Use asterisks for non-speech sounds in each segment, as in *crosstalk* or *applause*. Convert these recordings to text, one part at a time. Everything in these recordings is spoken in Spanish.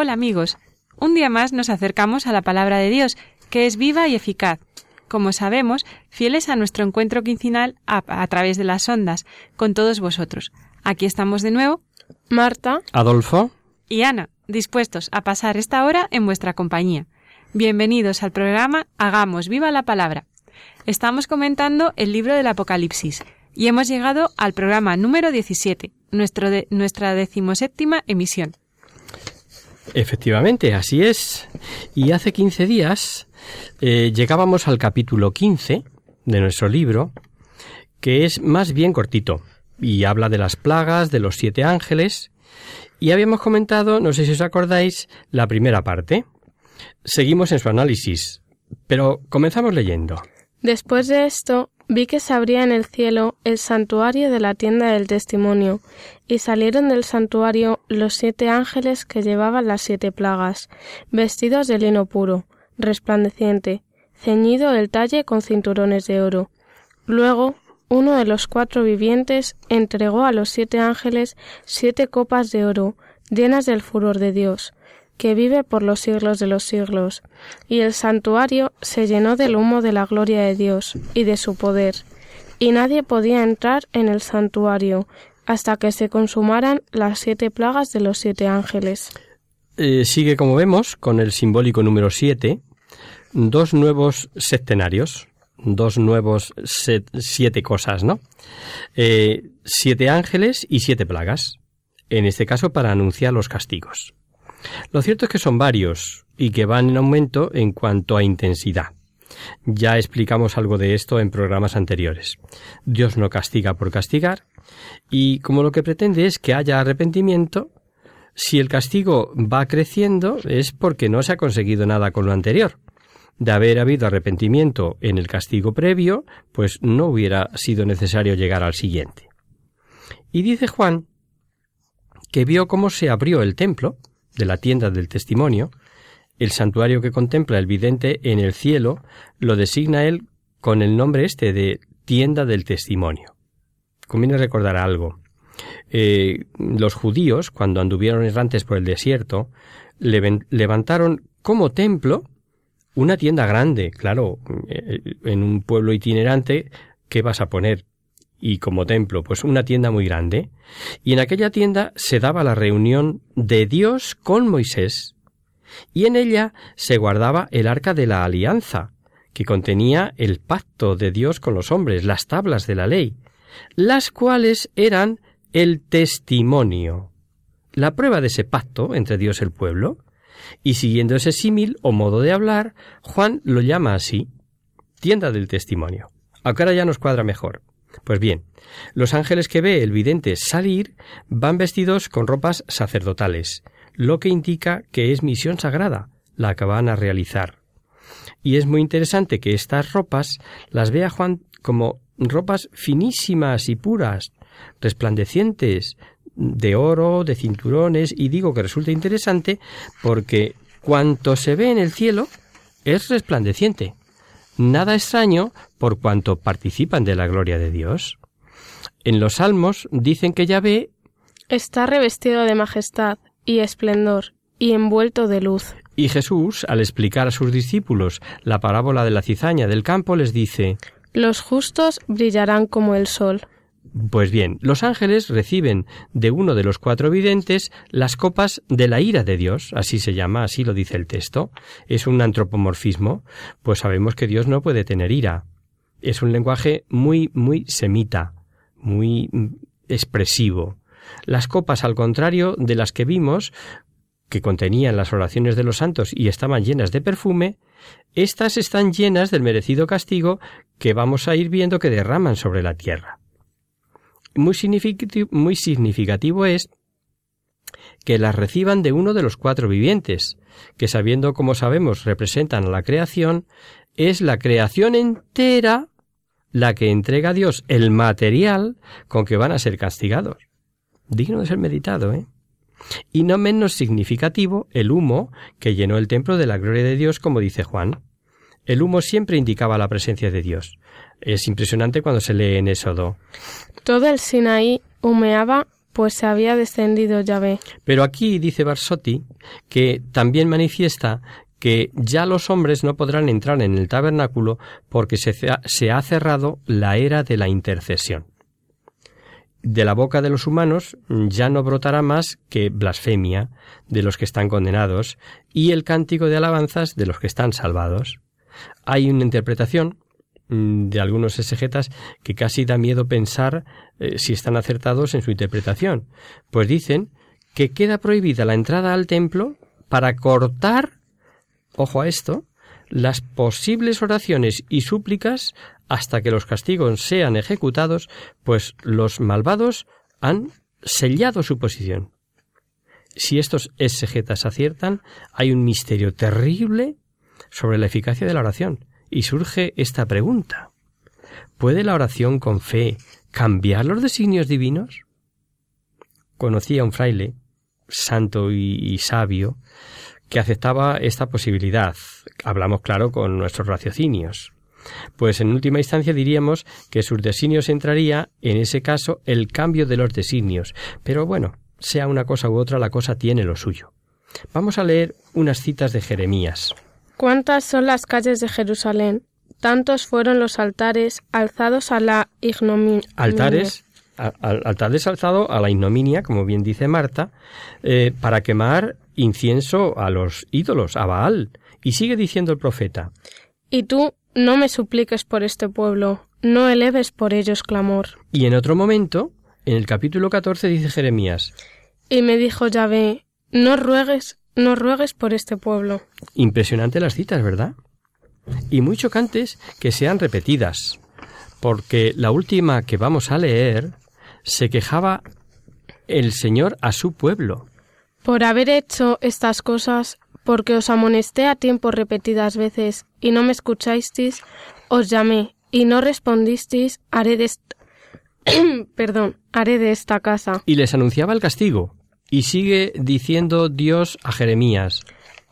Hola amigos, un día más nos acercamos a la palabra de Dios, que es viva y eficaz. Como sabemos, fieles a nuestro encuentro quincenal a, a través de las ondas, con todos vosotros. Aquí estamos de nuevo, Marta, Adolfo, y Ana, dispuestos a pasar esta hora en vuestra compañía. Bienvenidos al programa Hagamos viva la palabra. Estamos comentando el libro del Apocalipsis y hemos llegado al programa número 17, nuestro de- nuestra decimoséptima emisión. Efectivamente, así es. Y hace 15 días eh, llegábamos al capítulo 15 de nuestro libro, que es más bien cortito y habla de las plagas, de los siete ángeles, y habíamos comentado, no sé si os acordáis, la primera parte. Seguimos en su análisis, pero comenzamos leyendo. después de esto vi que se abría en el cielo el santuario de la tienda del testimonio, y salieron del santuario los siete ángeles que llevaban las siete plagas, vestidos de lino puro, resplandeciente, ceñido el talle con cinturones de oro. Luego uno de los cuatro vivientes entregó a los siete ángeles siete copas de oro, llenas del furor de Dios, que vive por los siglos de los siglos, y el santuario se llenó del humo de la gloria de Dios y de su poder, y nadie podía entrar en el santuario hasta que se consumaran las siete plagas de los siete ángeles. Eh, sigue, como vemos, con el simbólico número 7, dos nuevos septenarios, dos nuevos set- siete cosas, ¿no? Eh, siete ángeles y siete plagas, en este caso para anunciar los castigos. Lo cierto es que son varios y que van en aumento en cuanto a intensidad. Ya explicamos algo de esto en programas anteriores. Dios no castiga por castigar y como lo que pretende es que haya arrepentimiento, si el castigo va creciendo es porque no se ha conseguido nada con lo anterior. De haber habido arrepentimiento en el castigo previo, pues no hubiera sido necesario llegar al siguiente. Y dice Juan que vio cómo se abrió el templo de la tienda del testimonio, el santuario que contempla el vidente en el cielo, lo designa él con el nombre este de tienda del testimonio. Conviene recordar algo. Eh, los judíos, cuando anduvieron errantes por el desierto, levantaron como templo una tienda grande. Claro, eh, en un pueblo itinerante, ¿qué vas a poner? Y como templo, pues una tienda muy grande. Y en aquella tienda se daba la reunión de Dios con Moisés. Y en ella se guardaba el arca de la alianza, que contenía el pacto de Dios con los hombres, las tablas de la ley, las cuales eran el testimonio, la prueba de ese pacto entre Dios y el pueblo. Y siguiendo ese símil o modo de hablar, Juan lo llama así, tienda del testimonio. Ahora ya nos cuadra mejor. Pues bien, los ángeles que ve el vidente salir van vestidos con ropas sacerdotales, lo que indica que es misión sagrada la que van a realizar. Y es muy interesante que estas ropas las vea Juan como ropas finísimas y puras, resplandecientes, de oro, de cinturones, y digo que resulta interesante porque cuanto se ve en el cielo es resplandeciente. Nada extraño por cuanto participan de la gloria de Dios. En los salmos dicen que Yahvé Está revestido de majestad y esplendor y envuelto de luz. y Jesús, al explicar a sus discípulos la parábola de la cizaña del campo, les dice Los justos brillarán como el sol. Pues bien, los ángeles reciben de uno de los cuatro videntes las copas de la ira de Dios, así se llama, así lo dice el texto. Es un antropomorfismo, pues sabemos que Dios no puede tener ira. Es un lenguaje muy, muy semita, muy mm, expresivo. Las copas, al contrario de las que vimos, que contenían las oraciones de los santos y estaban llenas de perfume, estas están llenas del merecido castigo que vamos a ir viendo que derraman sobre la tierra. Muy significativo, es que las reciban de uno de los cuatro vivientes, que sabiendo como sabemos representan a la creación, es la creación entera la que entrega a Dios el material con que van a ser castigados. Digno de ser meditado, ¿eh? Y no menos significativo el humo que llenó el templo de la gloria de Dios, como dice Juan. El humo siempre indicaba la presencia de Dios. Es impresionante cuando se lee en Éxodo. Todo el Sinaí humeaba, pues se había descendido Yahvé. Pero aquí dice Barsotti que también manifiesta que ya los hombres no podrán entrar en el tabernáculo porque se, se ha cerrado la era de la intercesión de la boca de los humanos ya no brotará más que blasfemia de los que están condenados y el cántico de alabanzas de los que están salvados. Hay una interpretación mm, de algunos exegetas que casi da miedo pensar eh, si están acertados en su interpretación, pues dicen que queda prohibida la entrada al templo para cortar, ojo a esto, las posibles oraciones y súplicas hasta que los castigos sean ejecutados, pues los malvados han sellado su posición. Si estos exegetas aciertan, hay un misterio terrible sobre la eficacia de la oración, y surge esta pregunta. ¿Puede la oración con fe cambiar los designios divinos? Conocí a un fraile, santo y, sabio, que aceptaba esta posibilidad. Hablamos, claro, con nuestros raciocinios. Pues en última instancia diríamos que sus designios entraría, en ese caso, el cambio de los designios. Pero bueno, sea una cosa u otra, la cosa tiene lo suyo. Vamos a leer unas citas de Jeremías. ¿Cuántas son las calles de Jerusalén? Tantos fueron los altares alzados a la ignominia. Altares altares alzado a la ignominia, como bien dice Marta, eh, para quemar incienso a los ídolos, a Baal. Y sigue diciendo el profeta. Y tú, no me supliques por este pueblo, no eleves por ellos clamor. Y en otro momento, en el capítulo 14 dice Jeremías. Y me dijo Yahvé, no ruegues, no ruegues por este pueblo. Impresionante las citas, ¿verdad? Y muy chocantes que sean repetidas, porque la última que vamos a leer se quejaba el Señor a su pueblo. Por haber hecho estas cosas, porque os amonesté a tiempo repetidas veces y no me escuchasteis, os llamé y no respondisteis, haré de *clears throat* perdón, haré de esta casa. Y les anunciaba el castigo. Y sigue diciendo Dios a Jeremías.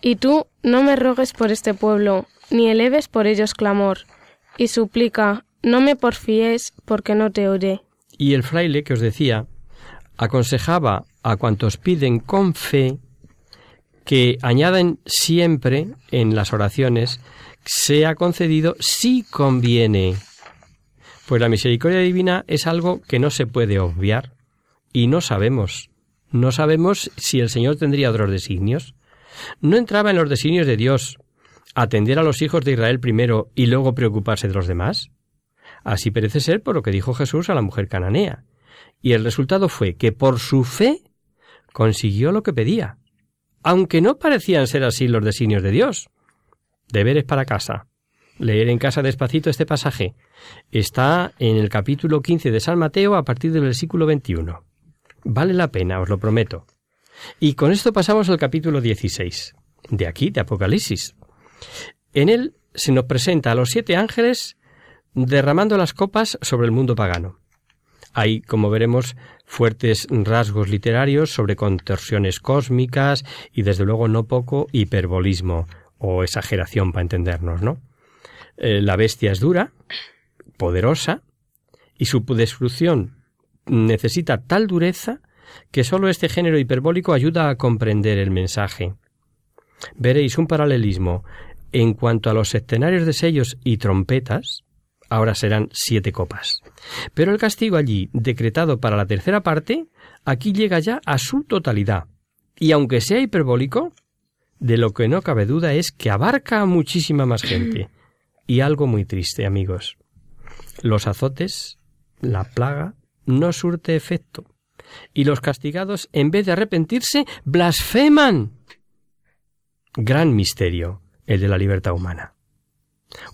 Y tú no me rogues por este pueblo, ni eleves por ellos clamor, y suplica, no me porfíes, porque no te oiré. Y el fraile que os decía aconsejaba a cuantos piden con fe que añaden siempre en las oraciones sea concedido si conviene. Pues la misericordia divina es algo que no se puede obviar y no sabemos. No sabemos si el Señor tendría otros designios. No entraba en los designios de Dios atender a los hijos de Israel primero y luego preocuparse de los demás. Así parece ser por lo que dijo Jesús a la mujer cananea. Y el resultado fue que por su fe consiguió lo que pedía, aunque no parecían ser así los designios de Dios. Deberes para casa. Leer en casa despacito este pasaje. Está en el capítulo 15 de San Mateo a partir del versículo 21. Vale la pena, os lo prometo. Y con esto pasamos al capítulo 16, de aquí, de Apocalipsis. En él se nos presenta a los siete ángeles derramando las copas sobre el mundo pagano. Hay, como veremos, fuertes rasgos literarios sobre contorsiones cósmicas y desde luego no poco hiperbolismo o exageración para entendernos, ¿no? Eh, la bestia es dura, poderosa, y su destrucción necesita tal dureza que sólo este género hiperbólico ayuda a comprender el mensaje. Veréis un paralelismo en cuanto a los escenarios de sellos y trompetas, ahora serán siete copas. Pero el castigo allí, decretado para la tercera parte, aquí llega ya a su totalidad. Y aunque sea hiperbólico, de lo que no cabe duda es que abarca a muchísima más gente. *clears throat* Y algo muy triste, amigos. Los azotes, la plaga, no surte efecto. Y los castigados, en vez de arrepentirse, blasfeman. Gran misterio, el de la libertad humana.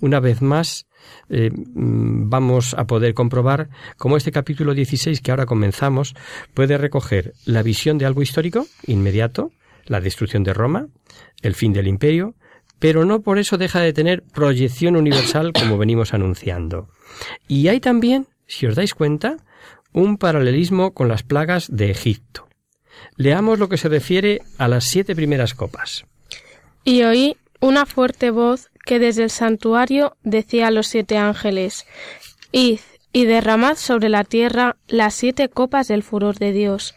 Una vez más, eh, mm, vamos a poder comprobar cómo este capítulo 16 que ahora comenzamos puede recoger la visión de algo histórico inmediato, la destrucción de Roma, el fin del imperio, pero no por eso deja de tener proyección universal como venimos anunciando. Y hay también, si os dais cuenta, un paralelismo con las plagas de Egipto. Leamos lo que se refiere a las siete primeras copas. Y oí una fuerte voz que desde el santuario decía a los siete ángeles, Id y derramad sobre la tierra las siete copas del furor de Dios.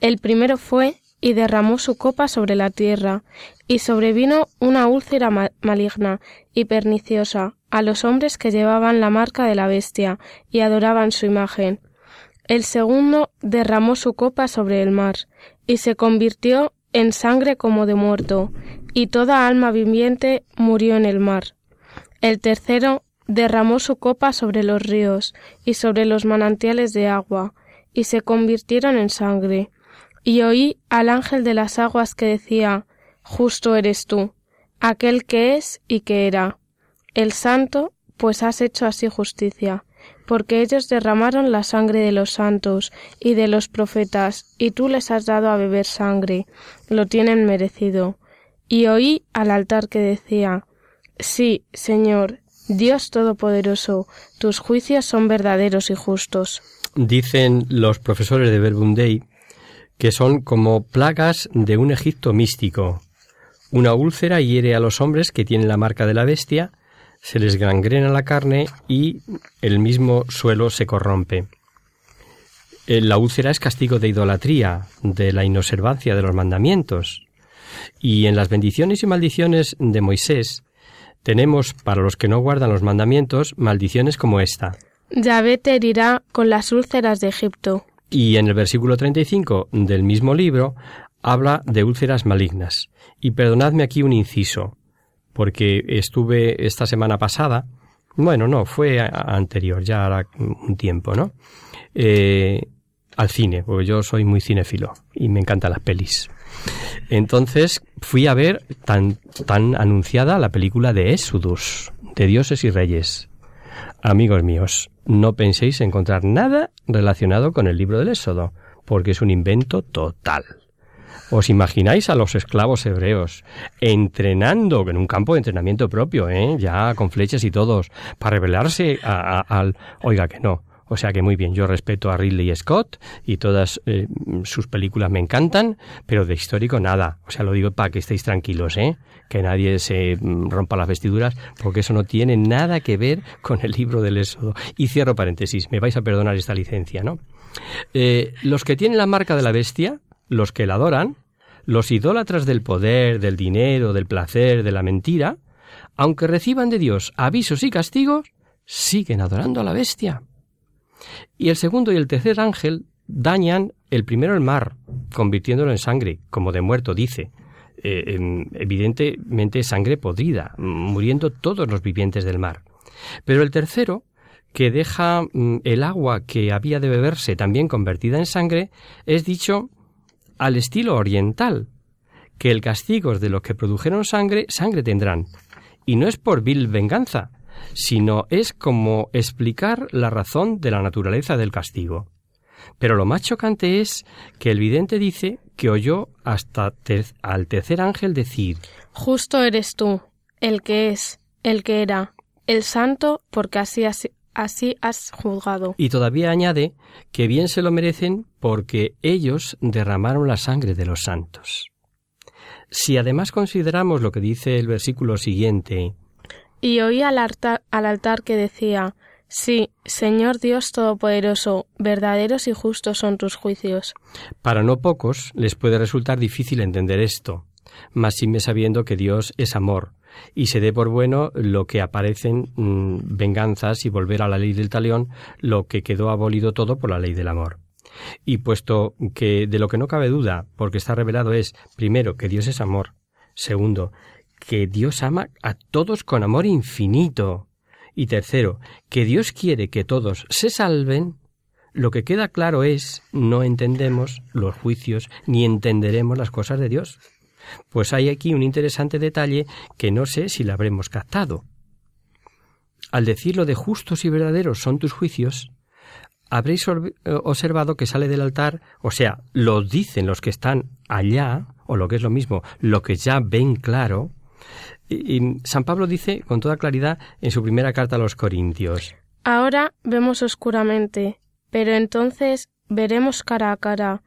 El primero fue y derramó su copa sobre la tierra, y sobrevino una úlcera maligna y perniciosa a los hombres que llevaban la marca de la bestia y adoraban su imagen. El segundo derramó su copa sobre el mar, y se convirtió en sangre como de muerto, y toda alma viviente murió en el mar. El tercero derramó su copa sobre los ríos y sobre los manantiales de agua, y se convirtieron en sangre. Y oí al ángel de las aguas que decía Justo eres tú, aquel que es y que era, el santo, pues has hecho así justicia, porque ellos derramaron la sangre de los santos y de los profetas, y tú les has dado a beber sangre, lo tienen merecido. Y oí al altar que decía Sí, Señor, Dios Todopoderoso, tus juicios son verdaderos y justos. Dicen los profesores de Verbum que son como plagas de un Egipto místico. Una úlcera hiere a los hombres que tienen la marca de la bestia, se les gangrena la carne y el mismo suelo se corrompe. Eh, la úlcera es castigo de idolatría, de la inobservancia de los mandamientos. Y en las bendiciones y maldiciones de Moisés tenemos para los que no guardan los mandamientos maldiciones como esta. Yahvé te herirá con las úlceras de Egipto. Y en el versículo 35 del mismo libro habla de úlceras malignas. Y perdonadme aquí un inciso, porque estuve esta semana pasada, bueno, no, fue anterior, ya hará un tiempo, ¿no? Eh, al cine, porque yo soy muy cinéfilo y me encantan las pelis. Entonces fui a ver tan, tan anunciada la película de Exodus, de dioses y reyes. Amigos míos, no penséis encontrar nada relacionado con el libro del Éxodo, porque es un invento total. ¿Os imagináis a los esclavos hebreos entrenando en un campo de entrenamiento propio, ¿eh? ya con flechas y todos, para rebelarse al... Oiga que no. O sea que muy bien, yo respeto a Ridley Scott y todas eh, sus películas me encantan, pero de histórico nada. O sea, lo digo para que estéis tranquilos, ¿eh? Que nadie se mm, rompa las vestiduras, porque eso no tiene nada que ver con el libro del Éxodo. Y cierro paréntesis, me vais a perdonar esta licencia, ¿no? Eh, los que tienen la marca de la bestia, los que la adoran, los idólatras del poder, del dinero, del placer, de la mentira, aunque reciban de Dios avisos y castigos, siguen adorando a la bestia. Y el segundo y el tercer ángel dañan el primero el mar, convirtiéndolo en sangre, como de muerto dice. Eh, em, evidentemente sangre podrida, muriendo todos los vivientes del mar. Pero el tercero, que deja mm, el agua que había de beberse también convertida en sangre, es dicho al estilo oriental, que el castigo de los que produjeron sangre, sangre tendrán. Y no es por vil venganza, sino es como explicar la razón de la naturaleza del castigo. Pero lo más chocante es que el vidente dice que oyó hasta al tercer ángel decir Justo eres tú, el que es, el que era, el santo, porque así, así, así has juzgado. Y todavía añade que bien se lo merecen porque ellos derramaron la sangre de los santos. Si además consideramos lo que dice el versículo siguiente, y oí al altar, al altar que decía Sí, Señor Dios Todopoderoso, verdaderos y justos son tus juicios. Para no pocos les puede resultar difícil entender esto, mas me sabiendo que Dios es amor y se dé por bueno lo que aparecen mm, venganzas y volver a la ley del talión, lo que quedó abolido todo por la ley del amor. Y puesto que de lo que no cabe duda, porque está revelado es, primero, que Dios es amor, segundo, que Dios ama a todos con amor infinito, y tercero, que Dios quiere que todos se salven, lo que queda claro es no entendemos los juicios ni entenderemos las cosas de Dios. Pues hay aquí un interesante detalle que no sé si lo habremos captado. Al decir lo de justos y verdaderos son tus juicios, habréis eh, observado que sale del altar, o sea, lo dicen los que están allá, o lo que es lo mismo, lo que ya ven claro. Y San Pablo dice con toda claridad en su primera carta a los Corintios. Ahora vemos oscuramente, pero entonces veremos cara a cara.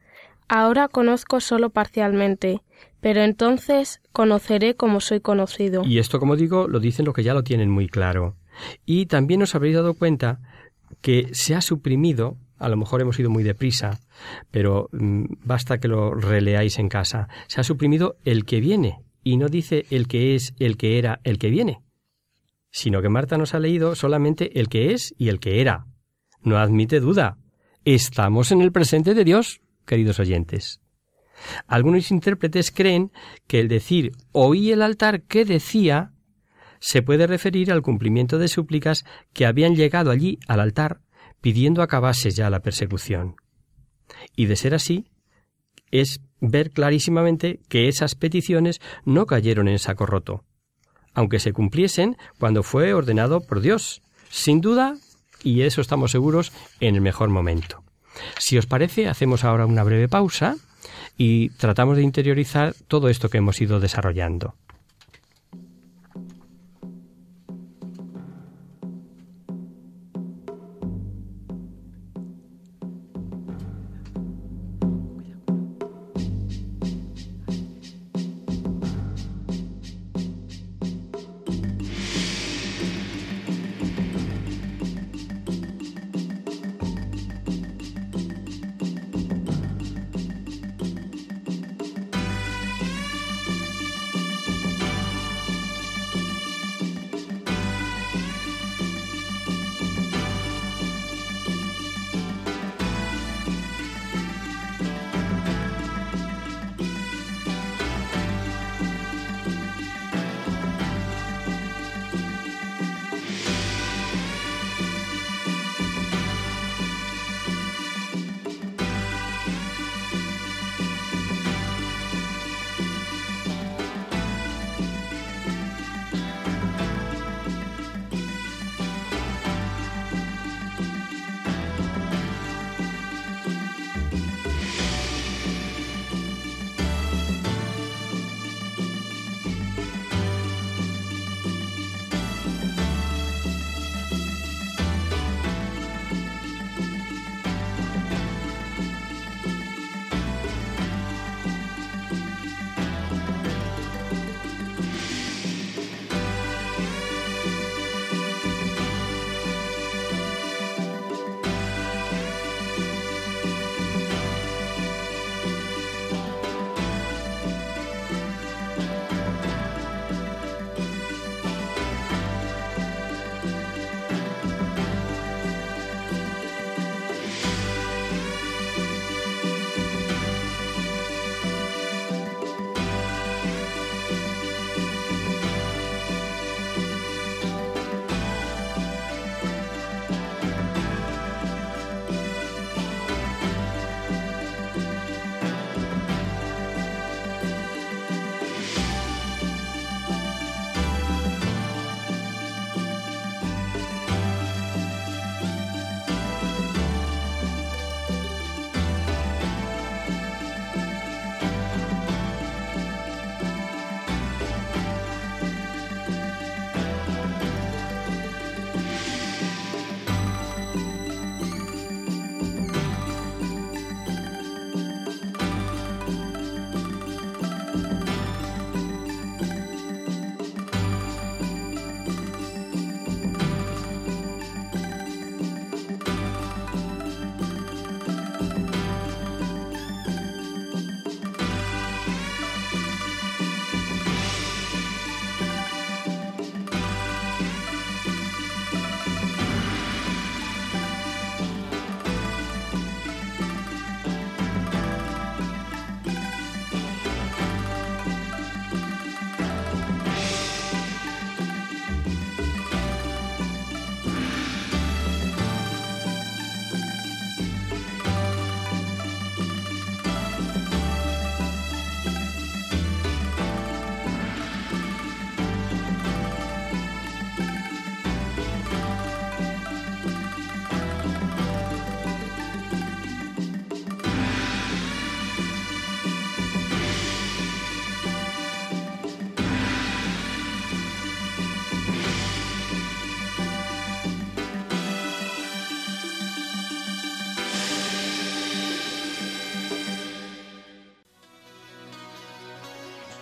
Ahora conozco solo parcialmente, pero entonces conoceré como soy conocido. Y esto, como digo, lo dicen los que ya lo tienen muy claro. Y también os habréis dado cuenta que se ha suprimido, a lo mejor hemos ido muy deprisa, pero mm, basta que lo releáis en casa, se ha suprimido el que viene, y no dice el que es, el que era, el que viene, sino que Marta nos ha leído solamente el que es y el que era. No admite duda. Estamos en el presente de Dios, queridos oyentes. Algunos intérpretes creen que el decir oí el altar que decía se puede referir al cumplimiento de súplicas que habían llegado allí al altar pidiendo acabase ya la persecución. Y de ser así, es ver clarísimamente que esas peticiones no cayeron en saco roto, aunque se cumpliesen cuando fue ordenado por Dios, sin duda, y eso estamos seguros, en el mejor momento. Si os parece, hacemos ahora una breve pausa y tratamos de interiorizar todo esto que hemos ido desarrollando.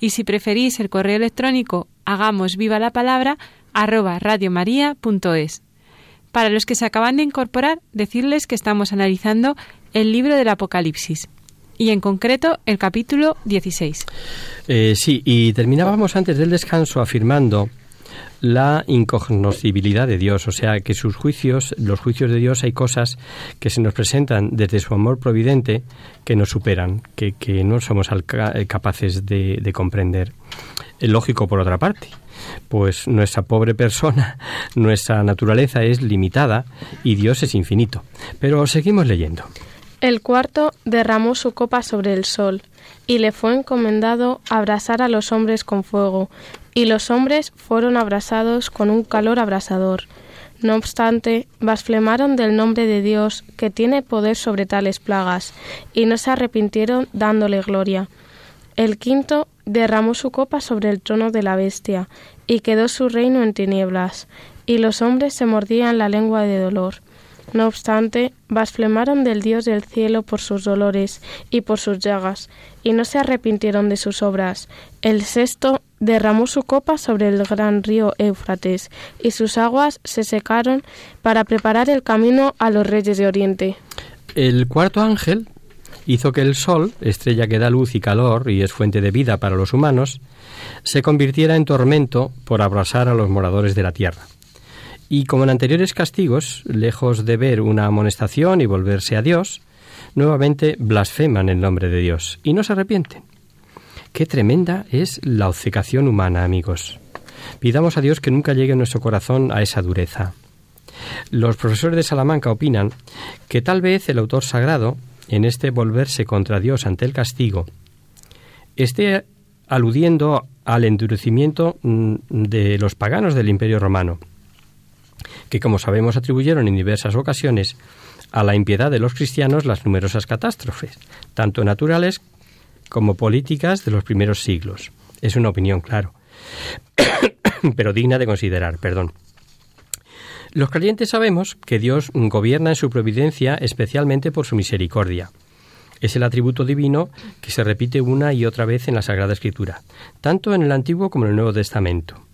y si preferís el correo electrónico hagamos viva la palabra arroba radiomaria.es. Para los que se acaban de incorporar, decirles que estamos analizando el libro del Apocalipsis y en concreto el capítulo 16. Eh, sí, y terminábamos antes del descanso afirmando la incognoscibilidad de Dios, o sea, que sus juicios, los juicios de Dios, hay cosas que se nos presentan desde su amor providente que nos superan, que, no somos eh, capaces de, de comprender. Es lógico, por otra parte, pues nuestra pobre persona, *laughs* nuestra naturaleza es limitada y Dios es infinito. Pero seguimos leyendo. El cuarto derramó su copa sobre el sol, y le fue encomendado abrasar a los hombres con fuego, y los hombres fueron abrasados con un calor abrasador. No obstante, blasfemaron del nombre de Dios, que tiene poder sobre tales plagas, y no se arrepintieron dándole gloria. El quinto derramó su copa sobre el trono de la bestia, y quedó su reino en tinieblas, y los hombres se mordían la lengua de dolor. No obstante, blasfemaron del Dios del cielo por sus dolores y por sus llagas, y no se arrepintieron de sus obras. El sexto derramó su copa sobre el gran río Éufrates, y sus aguas se secaron para preparar el camino a los reyes de Oriente. El cuarto ángel hizo que el sol, estrella que da luz y calor y es fuente de vida para los humanos, se convirtiera en tormento por abrasar a los moradores de la tierra. Y como en anteriores castigos, lejos de ver una amonestación y volverse a Dios, nuevamente blasfeman el nombre de Dios y no se arrepienten. Qué tremenda es la obcecación humana, amigos. Pidamos a Dios que nunca llegue nuestro corazón a esa dureza. Los profesores de Salamanca opinan que tal vez el autor sagrado, en este volverse contra Dios ante el castigo, esté aludiendo al endurecimiento mm, de los paganos del Imperio Romano, que como sabemos atribuyeron en diversas ocasiones a la impiedad de los cristianos las numerosas catástrofes, tanto naturales como políticas de los primeros siglos. Es una opinión, claro, *coughs* pero digna de considerar, perdón. Los creyentes sabemos que Dios gobierna en su providencia especialmente por su misericordia. Es el atributo divino que se repite una y otra vez en la Sagrada Escritura, tanto en el Antiguo como en el Nuevo Testamento.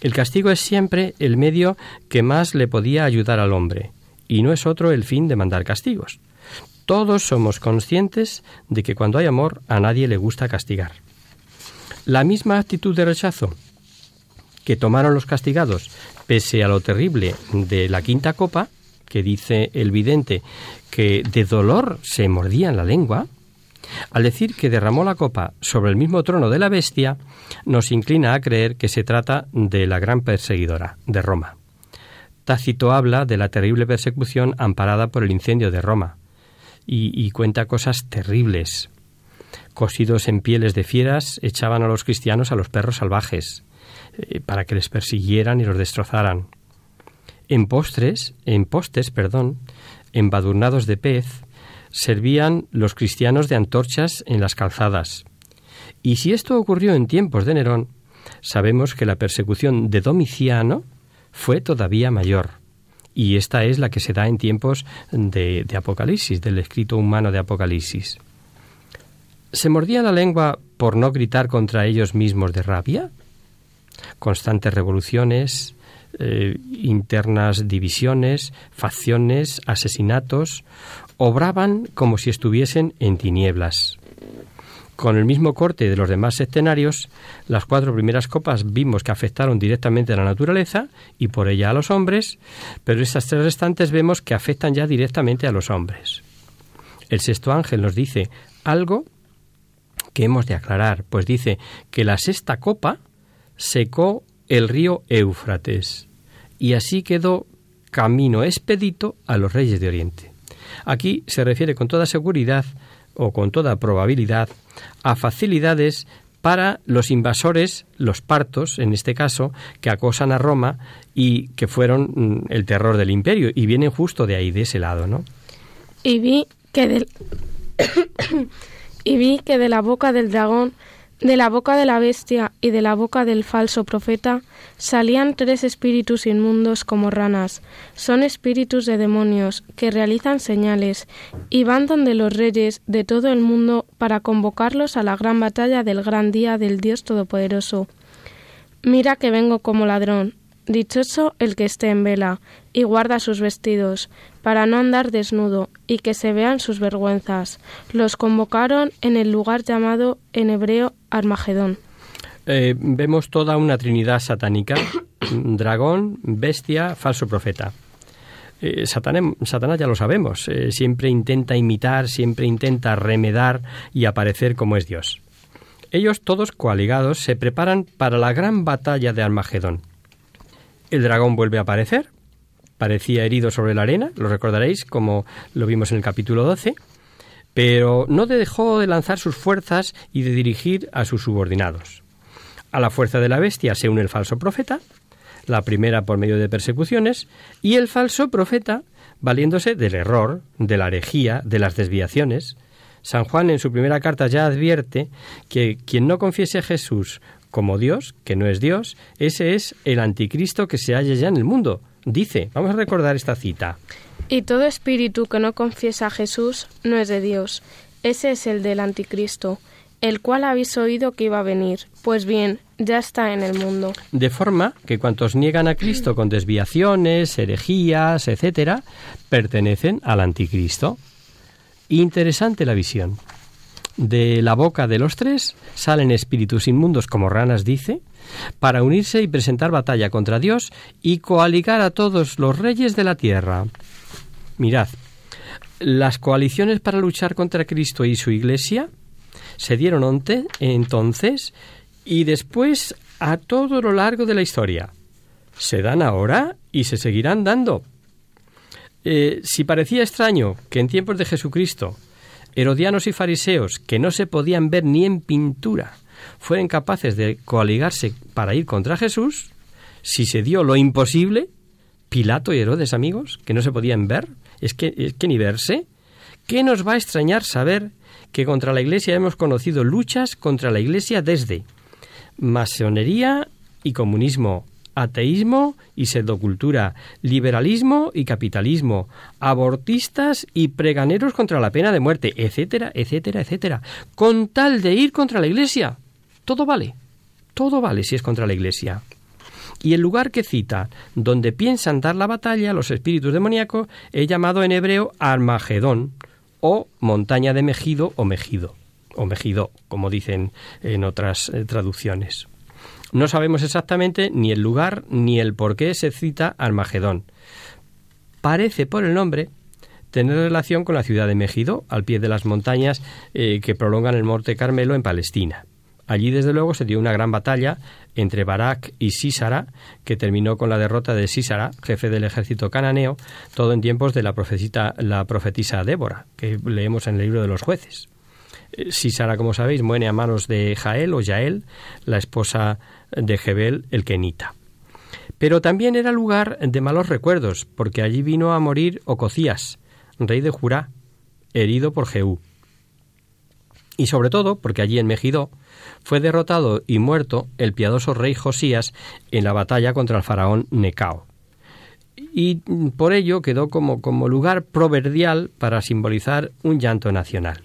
El castigo es siempre el medio que más le podía ayudar al hombre, y no es otro el fin de mandar castigos. Todos somos conscientes de que cuando hay amor a nadie le gusta castigar. La misma actitud de rechazo que tomaron los castigados, pese a lo terrible de la quinta copa, que dice el vidente que de dolor se mordían la lengua, al decir que derramó la copa sobre el mismo trono de la bestia, nos inclina a creer que se trata de la gran perseguidora de Roma. Tácito habla de la terrible persecución amparada por el incendio de Roma y, cuenta cosas terribles. Cosidos en pieles de fieras, echaban a los cristianos a los perros salvajes eh, para que les persiguieran y los destrozaran. En postres, en postes, perdón, embadurnados de pez, servían los cristianos de antorchas en las calzadas. Y si esto ocurrió en tiempos de Nerón, sabemos que la persecución de Domiciano fue todavía mayor. Y esta es la que se da en tiempos de, Apocalipsis, del escrito humano de Apocalipsis. ¿Se mordía la lengua por no gritar contra ellos mismos de rabia? Constantes revoluciones, eh, internas divisiones, facciones, asesinatos, obraban como si estuviesen en tinieblas. Con el mismo corte de los demás escenarios, las cuatro primeras copas vimos que afectaron directamente a la naturaleza y por ella a los hombres, pero estas tres restantes vemos que afectan ya directamente a los hombres. El sexto ángel nos dice algo que hemos de aclarar, pues dice que la sexta copa secó el río Éufrates y así quedó camino expedito a los reyes de Oriente. Aquí se refiere con toda seguridad o con toda probabilidad a facilidades para los invasores, los partos, en este caso, que acosan a Roma y que fueron mm, el terror del imperio, y vienen justo de ahí, de ese lado, ¿no? Y vi que del... *coughs* y vi que de la boca del dragón de la boca de la bestia y de la boca del falso profeta salían tres espíritus inmundos como ranas. Son espíritus de demonios que realizan señales y van donde los reyes de todo el mundo para convocarlos a la gran batalla del gran día del Dios Todopoderoso. Mira que vengo como ladrón. Dichoso el que esté en vela y guarda sus vestidos, para no andar desnudo y que se vean sus vergüenzas. Los convocaron en el lugar llamado en hebreo Armagedón. Eh, vemos toda una trinidad satánica, *coughs* dragón, bestia, falso profeta. Eh, Satanás, ya lo sabemos, eh, siempre intenta imitar, siempre intenta remedar y aparecer como es Dios. Ellos todos coaligados se preparan para la gran batalla de Armagedón. El dragón vuelve a aparecer, parecía herido sobre la arena, lo recordaréis como lo vimos en el capítulo 12, pero no dejó de lanzar sus fuerzas y de dirigir a sus subordinados. A la fuerza de la bestia se une el falso profeta, la primera por medio de persecuciones, y el falso profeta valiéndose del error, de la herejía, de las desviaciones. San Juan en su primera carta ya advierte que quien no confiese a Jesús como Dios, que no es Dios, ese es el anticristo que se halla ya en el mundo. Dice, vamos a recordar esta cita. Y todo espíritu que no confiesa a Jesús no es de Dios. Ese es el del anticristo, el cual habéis oído que iba a venir. Pues bien, ya está en el mundo. De forma que cuantos niegan a Cristo con desviaciones, herejías, etcétera, pertenecen al anticristo. Interesante la visión. De la boca de los tres salen espíritus inmundos como ranas, dice, para unirse y presentar batalla contra Dios y coaligar a todos los reyes de la tierra. Mirad, las coaliciones para luchar contra Cristo y su Iglesia se dieron entonces y después a todo lo largo de la historia. Se dan ahora y se seguirán dando. Eh, si parecía extraño que en tiempos de Jesucristo herodianos y fariseos, que no se podían ver ni en pintura, fueran capaces de coaligarse para ir contra Jesús, si se dio lo imposible, Pilato y Herodes, amigos, que no se podían ver, es que, ni verse, ¿qué nos va a extrañar saber que contra la Iglesia hemos conocido luchas contra la Iglesia desde masonería y comunismo, ateísmo y pseudocultura, liberalismo y capitalismo, abortistas y preganeros contra la pena de muerte, etcétera, etcétera, etcétera, con tal de ir contra la Iglesia. Todo vale, todo vale si es contra la Iglesia. Y el lugar que cita, donde piensan dar la batalla los espíritus demoníacos, he llamado en hebreo Armagedón, o montaña de Mejido o Mejido, o Mejido, como dicen en otras eh, traducciones. No sabemos exactamente ni el lugar ni el por qué se cita Armagedón. Parece por el nombre tener relación con la ciudad de Megido, al pie de las montañas eh, que prolongan el Monte Carmelo en Palestina. Allí, desde luego, se dio una gran batalla entre Barak y Sísara, que terminó con la derrota de Sísara, jefe del ejército cananeo, todo en tiempos de la, la profetisa Débora, que leemos en el libro de los jueces. Eh, Sísara, como sabéis, muere a manos de Jael o Yael, la esposa de Jebel el Kenita. Pero también era lugar de malos recuerdos, porque allí vino a morir Ococías, rey de Jurá, herido por Jehú. Y sobre todo porque allí en Megiddo fue derrotado y muerto el piadoso rey Josías en la batalla contra el faraón Necao. Y por ello quedó como, como lugar proverbial para simbolizar un llanto nacional.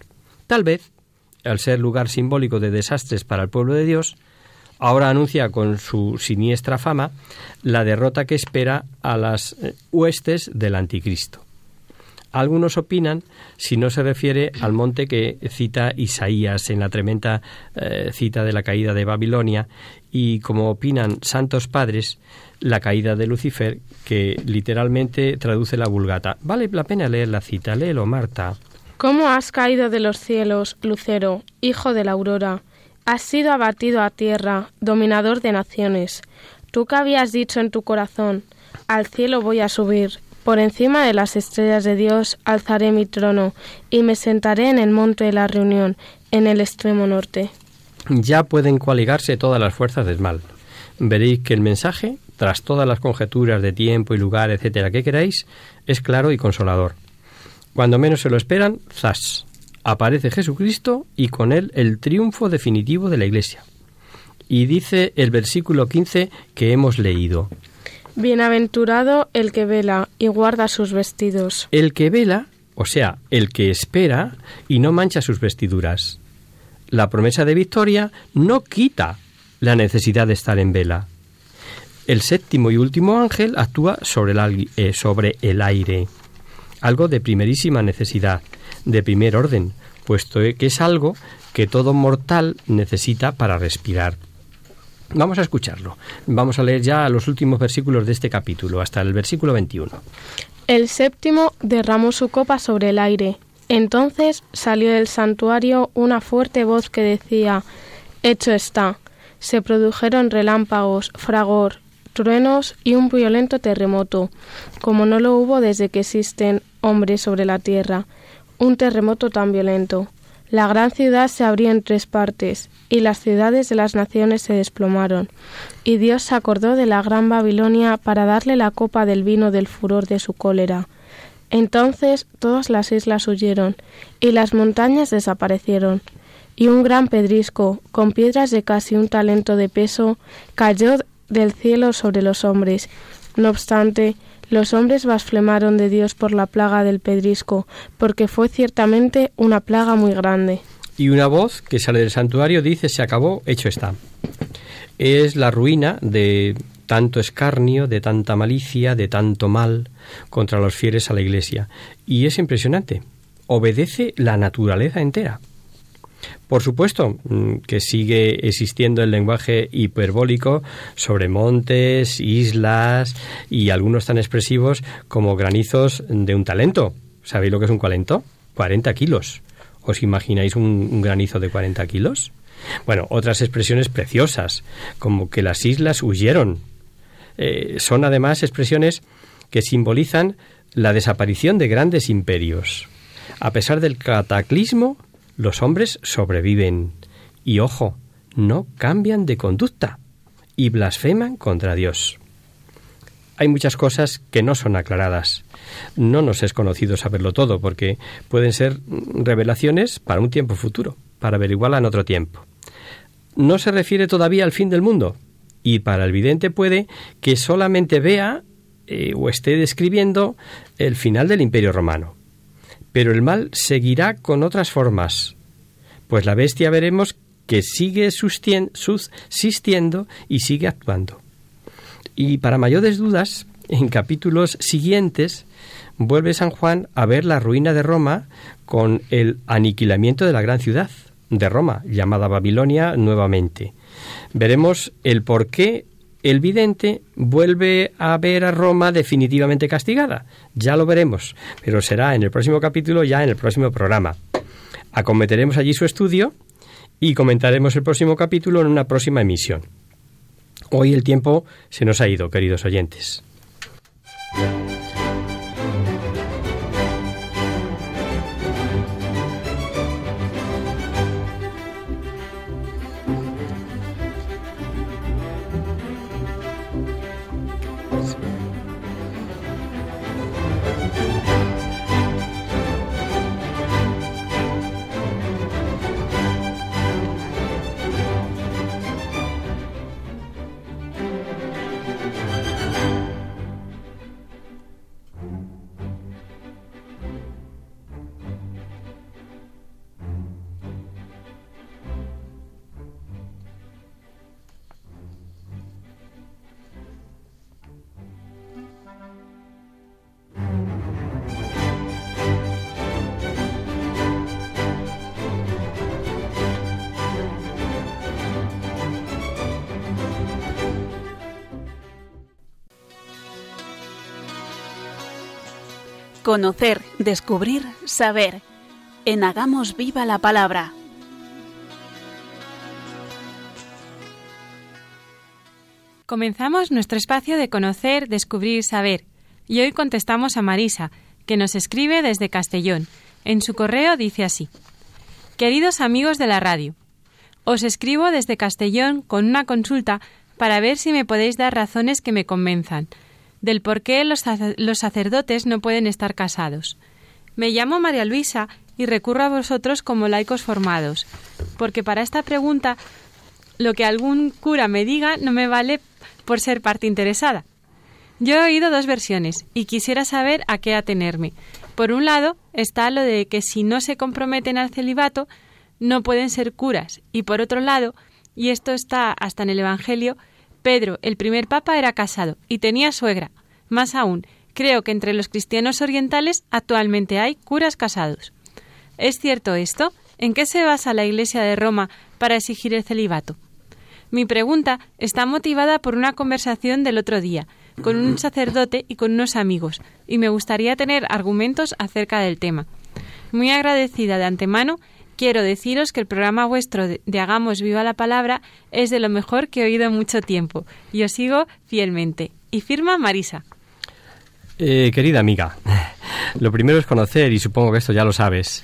Tal vez, al ser lugar simbólico de desastres para el pueblo de Dios, ahora anuncia con su siniestra fama la derrota que espera a las eh, huestes del anticristo. Algunos opinan si no se refiere al monte que cita Isaías en la tremenda eh, cita de la caída de Babilonia y como opinan santos padres, la caída de Lucifer, que literalmente traduce la vulgata. Vale la pena leer la cita, léelo, Marta. ¿Cómo has caído de los cielos, Lucero, hijo de la aurora? Has sido abatido a tierra, dominador de naciones. Tú que habías dicho en tu corazón, al cielo voy a subir, por encima de las estrellas de Dios alzaré mi trono, y me sentaré en el monte de la reunión, en el extremo norte. ya pueden coaligarse todas las fuerzas del mal. Veréis que el mensaje, tras todas las conjeturas de tiempo y lugar, etcétera, que queráis, es claro y consolador. Cuando menos se lo esperan, zas, aparece Jesucristo y con él el triunfo definitivo de la Iglesia. Y dice el versículo 15 que hemos leído. Bienaventurado el que vela y guarda sus vestidos. El que vela, o sea, el que espera y no mancha sus vestiduras. La promesa de victoria no quita la necesidad de estar en vela. El séptimo y último ángel actúa sobre el, eh, sobre el aire, algo de primerísima necesidad, de primer orden, puesto que es algo que todo mortal necesita para respirar. Vamos a escucharlo. Vamos a leer ya los últimos versículos de este capítulo, hasta el versículo 21. El séptimo derramó su copa sobre el aire. Entonces salió del santuario una fuerte voz que decía Hecho está. Se produjeron relámpagos, fragor, truenos y un violento terremoto, como no lo hubo desde que existen hombres sobre la tierra. Un terremoto tan violento. La gran ciudad se abrió en tres partes, y las ciudades de las naciones se desplomaron. Y Dios se acordó de la gran Babilonia para darle la copa del vino del furor de su cólera. Entonces todas las islas huyeron, y las montañas desaparecieron, y un gran pedrisco, con piedras de casi un talento de peso, cayó del cielo sobre los hombres. No obstante, los hombres blasfemaron de Dios por la plaga del pedrisco, porque fue ciertamente una plaga muy grande. Y una voz que sale del santuario dice, se acabó, hecho está. Es la ruina de tanto escarnio, de tanta malicia, de tanto mal contra los fieles a la Iglesia. Y es impresionante. Obedece la naturaleza entera. Por supuesto mm, que sigue existiendo el lenguaje hiperbólico sobre montes, islas y algunos tan expresivos como granizos de un talento. ¿Sabéis lo que es un talento? 40 kilos. ¿Os imagináis un, granizo de 40 kilos? Bueno, otras expresiones preciosas, como que las islas huyeron. Eh, son además expresiones que simbolizan la desaparición de grandes imperios. A pesar del cataclismo, los hombres sobreviven y, ojo, no cambian de conducta y blasfeman contra Dios. Hay muchas cosas que no son aclaradas. No nos es conocido saberlo todo, porque pueden ser revelaciones para un tiempo futuro, para averiguarla en otro tiempo. No se refiere todavía al fin del mundo, y para el vidente puede que solamente vea eh, o esté describiendo el final del Imperio Romano pero el mal seguirá con otras formas, pues la bestia veremos que sigue subsistiendo y sigue actuando. Y para mayores dudas, en capítulos siguientes vuelve San Juan a ver la ruina de Roma con el aniquilamiento de la gran ciudad de Roma, llamada Babilonia nuevamente. Veremos el por qué el vidente vuelve a ver a Roma definitivamente castigada. Ya lo veremos, pero será en el próximo capítulo, ya en el próximo programa. Acometeremos allí su estudio y comentaremos el próximo capítulo en una próxima emisión. Hoy el tiempo se nos ha ido, queridos oyentes. Conocer, descubrir, saber. En Hagamos Viva la Palabra. Comenzamos nuestro espacio de conocer, descubrir, saber. Y hoy contestamos a Marisa, que nos escribe desde Castellón. En su correo dice así. Queridos amigos de la radio, Os escribo desde Castellón con una consulta para ver si me podéis dar razones que me convenzan del por qué los, los sacerdotes no pueden estar casados. Me llamo María Luisa y recurro a vosotros como laicos formados, porque para esta pregunta lo que algún cura me diga no me vale por ser parte interesada. Yo he oído dos versiones y quisiera saber a qué atenerme. Por un lado está lo de que si no se comprometen al celibato no pueden ser curas y por otro lado, y esto está hasta en el Evangelio, Pedro, el primer papa, era casado y tenía suegra. Más aún, creo que entre los cristianos orientales actualmente hay curas casados. ¿Es cierto esto? ¿En qué se basa la Iglesia de Roma para exigir el celibato? Mi pregunta está motivada por una conversación del otro día con un sacerdote y con unos amigos, y me gustaría tener argumentos acerca del tema. Muy agradecida de antemano, quiero deciros que el programa vuestro de, Hagamos Viva la Palabra es de lo mejor que he oído en mucho tiempo, y os sigo fielmente. Y firma Marisa. Eh, querida amiga, lo primero es conocer, y supongo que esto ya lo sabes,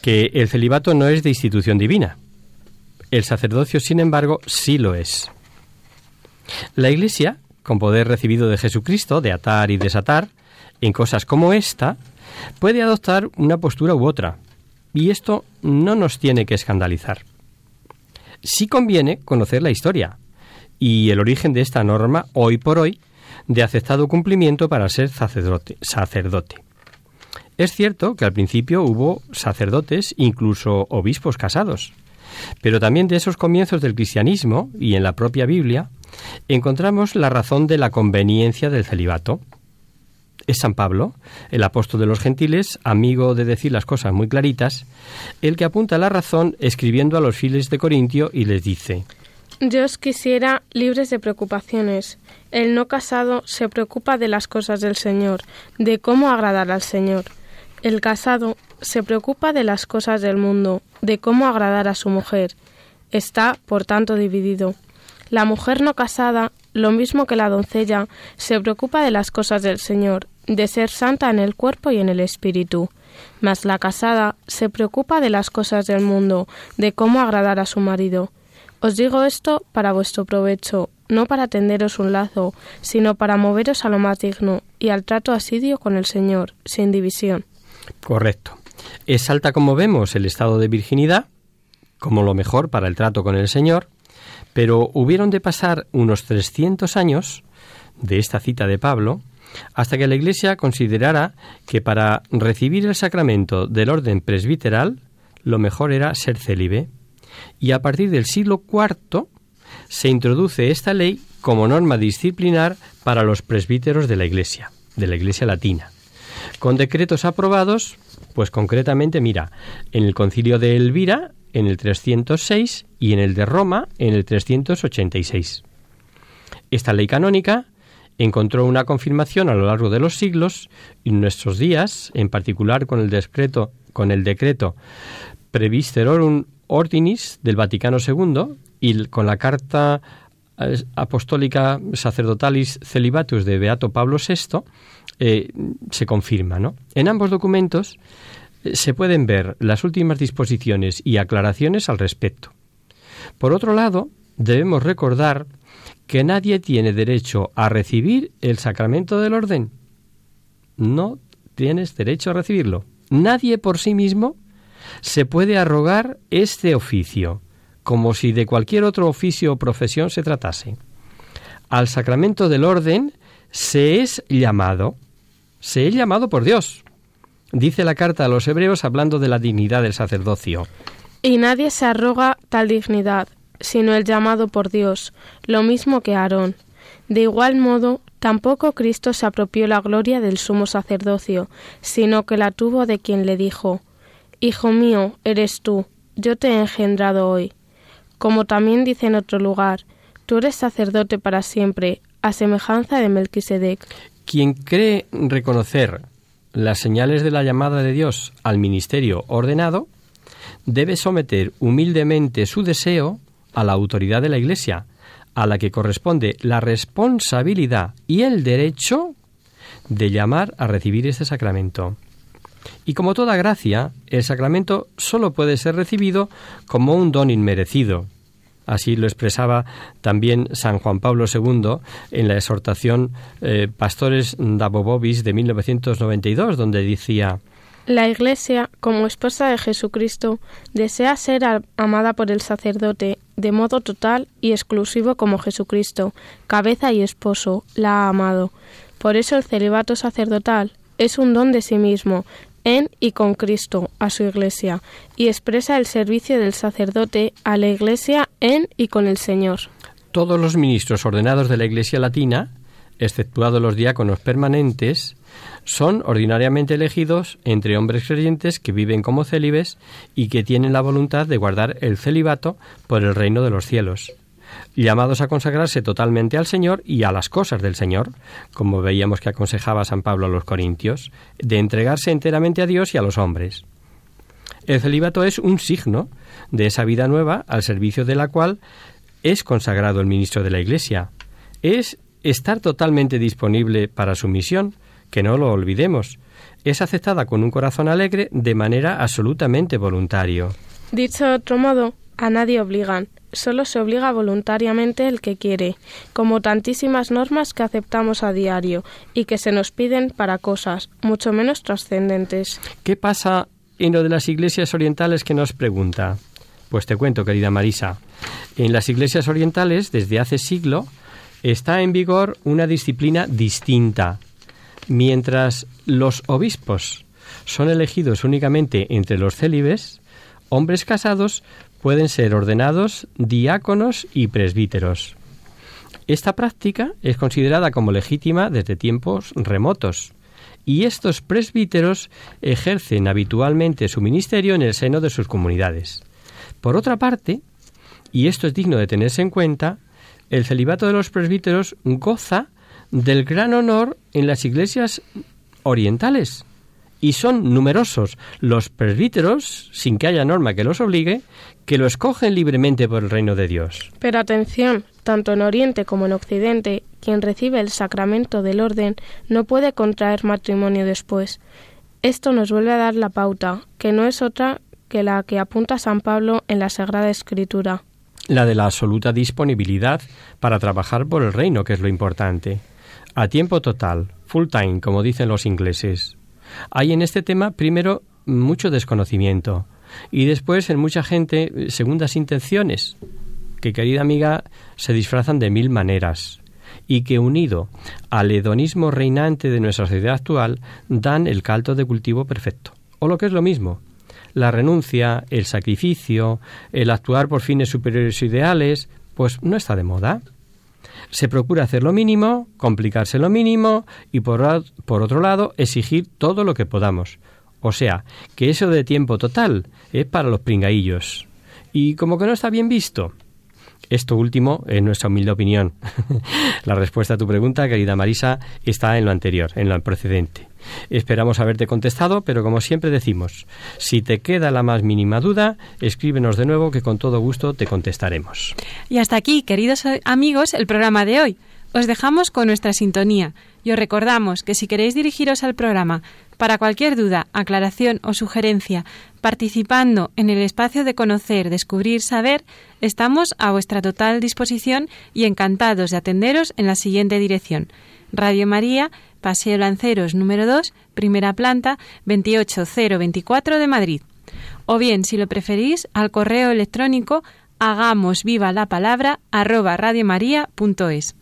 que el celibato no es de institución divina. El sacerdocio, sin embargo, sí lo es. La Iglesia, con poder recibido de Jesucristo, de atar y desatar, en cosas como esta, puede adoptar una postura u otra, y esto no nos tiene que escandalizar. Sí conviene conocer la historia y el origen de esta norma, hoy por hoy, de aceptado cumplimiento para ser sacerdote. sacerdote. Es cierto que al principio hubo sacerdotes, incluso obispos casados, pero también de esos comienzos del cristianismo y en la propia Biblia encontramos la razón de la conveniencia del celibato. Es San Pablo, el apóstol de los gentiles, amigo de decir las cosas muy claritas, el que apunta la razón escribiendo a los fieles de Corintio y les dice Yo os quisiera libres de preocupaciones. El no casado se preocupa de las cosas del Señor, de cómo agradar al Señor. El casado se preocupa de las cosas del mundo, de cómo agradar a su mujer. Está, por tanto, dividido. La mujer no casada, lo mismo que la doncella, se preocupa de las cosas del Señor, de ser santa en el cuerpo y en el espíritu. Mas la casada se preocupa de las cosas del mundo, de cómo agradar a su marido. Os digo esto para vuestro provecho, no para tenderos un lazo, sino para moveros a lo más digno y al trato asidio con el Señor, sin división. Correcto. Es alta como vemos el estado de virginidad, como lo mejor para el trato con el Señor, pero hubieron de pasar unos 300 años de esta cita de Pablo hasta que la Iglesia considerara que para recibir el sacramento del orden presbiteral lo mejor era ser célibe. Y a partir del siglo IV se introduce esta ley como norma disciplinar para los presbíteros de la Iglesia, de la Iglesia latina, con decretos aprobados, pues concretamente, mira, en el concilio de Elvira, en el 306, y en el de Roma, en el 386. Esta ley canónica encontró una confirmación a lo largo de los siglos y nuestros días, en particular con el decreto, con el decreto Previsterorum Ordinis del Vaticano II y con la carta eh, apostólica Sacerdotalis Celibatus de Beato Pablo VI, eh, se confirma. ¿no? En ambos documentos eh, se pueden ver las últimas disposiciones y aclaraciones al respecto. Por otro lado, debemos recordar que nadie tiene derecho a recibir el sacramento del orden. No tienes derecho a recibirlo. Nadie por sí mismo se puede arrogar este oficio, como si de cualquier otro oficio o profesión se tratase. Al sacramento del orden se es llamado, se es llamado por Dios. Dice la carta a los hebreos hablando de la dignidad del sacerdocio. Y nadie se arroga tal dignidad, sino el llamado por Dios, lo mismo que Aarón. De igual modo, tampoco Cristo se apropió la gloria del sumo sacerdocio, sino que la tuvo de quien le dijo, Hijo mío, eres tú, yo te he engendrado hoy. Como también dice en otro lugar, tú eres sacerdote para siempre, a semejanza de Melquisedec. Quien cree reconocer las señales de la llamada de Dios al ministerio ordenado, debe someter humildemente su deseo a la autoridad de la Iglesia, a la que corresponde la responsabilidad y el derecho de llamar a recibir este sacramento. Y como toda gracia, el sacramento solo puede ser recibido como un don inmerecido. Así lo expresaba también San Juan Pablo II en la exhortación eh, Pastores da Bobobis de 1992, donde decía La Iglesia, como esposa de Jesucristo, desea ser amada por el sacerdote de modo total y exclusivo como Jesucristo, cabeza y esposo, la ha amado. Por eso el celibato sacerdotal es un don de sí mismo, en y con Cristo a su Iglesia, y expresa el servicio del sacerdote a la Iglesia en y con el Señor. Todos los ministros ordenados de la Iglesia latina, exceptuados los diáconos permanentes, son ordinariamente elegidos entre hombres creyentes que viven como célibes y que tienen la voluntad de guardar el celibato por el reino de los cielos llamados a consagrarse totalmente al Señor y a las cosas del Señor, como veíamos que aconsejaba San Pablo a los Corintios, de entregarse enteramente a Dios y a los hombres. El celibato es un signo de esa vida nueva al servicio de la cual es consagrado el ministro de la Iglesia. Es estar totalmente disponible para su misión, que no lo olvidemos. Es aceptada con un corazón alegre de manera absolutamente voluntario. Dicho de otro modo, a nadie obligan, solo se obliga voluntariamente el que quiere, como tantísimas normas que aceptamos a diario y que se nos piden para cosas mucho menos trascendentes. ¿Qué pasa en lo de las iglesias orientales que nos pregunta? Pues te cuento, querida Marisa. En las iglesias orientales, desde hace siglo, está en vigor una disciplina distinta. Mientras los obispos son elegidos únicamente entre los célibes, hombres casados pueden ser ordenados diáconos y presbíteros. Esta práctica es considerada como legítima desde tiempos remotos, y estos presbíteros ejercen habitualmente su ministerio en el seno de sus comunidades. Por otra parte, y esto es digno de tenerse en cuenta, el celibato de los presbíteros goza del gran honor en las iglesias orientales, y son numerosos los presbíteros, sin que haya norma que los obligue, que lo escogen libremente por el reino de Dios. Pero atención, tanto en Oriente como en Occidente, quien recibe el sacramento del orden no puede contraer matrimonio después. Esto nos vuelve a dar la pauta, que no es otra que la que apunta San Pablo en la Sagrada Escritura. La de la absoluta disponibilidad para trabajar por el reino, que es lo importante. A tiempo total, full time, como dicen los ingleses. Hay en este tema, primero, mucho desconocimiento y después en mucha gente segundas intenciones, que querida amiga, se disfrazan de mil maneras y que unido al hedonismo reinante de nuestra sociedad actual dan el caldo de cultivo perfecto. O lo que es lo mismo, la renuncia, el sacrificio, el actuar por fines superiores ideales, pues no está de moda. Se procura hacer lo mínimo, complicarse lo mínimo y por, otro lado exigir todo lo que podamos. O sea, que eso de tiempo total es para los pringaillos. Y como que no está bien visto. Esto último es nuestra humilde opinión. *laughs* La respuesta a tu pregunta, querida Marisa, está en lo anterior, en lo precedente. Esperamos haberte contestado, pero como siempre decimos, si te queda la más mínima duda, escríbenos de nuevo que con todo gusto te contestaremos. Y hasta aquí, queridos amigos, el programa de hoy. Os dejamos con nuestra sintonía y os recordamos que si queréis dirigiros al programa para cualquier duda, aclaración o sugerencia, participando en el espacio de conocer, descubrir, saber, estamos a vuestra total disposición y encantados de atenderos en la siguiente dirección. Radio María, Paseo Lanceros número 2, primera planta, 28024 de Madrid. O bien, si lo preferís, al correo electrónico hagamos viva la palabra arroba radiomaria.es.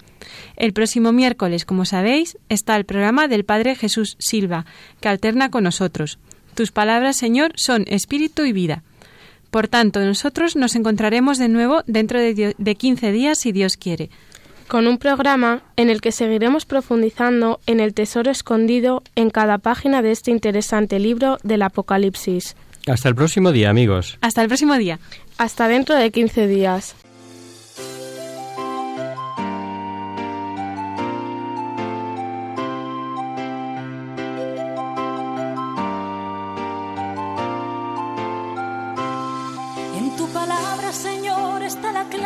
El próximo miércoles, como sabéis, está el programa del Padre Jesús Silva, que alterna con nosotros. Tus palabras, Señor, son espíritu y vida. Por tanto, nosotros nos encontraremos de nuevo dentro de, de 15 días, si Dios quiere con un programa en el que seguiremos profundizando en el tesoro escondido en cada página de este interesante libro del Apocalipsis. Hasta el próximo día, amigos. Hasta el próximo día. Hasta dentro de 15 días.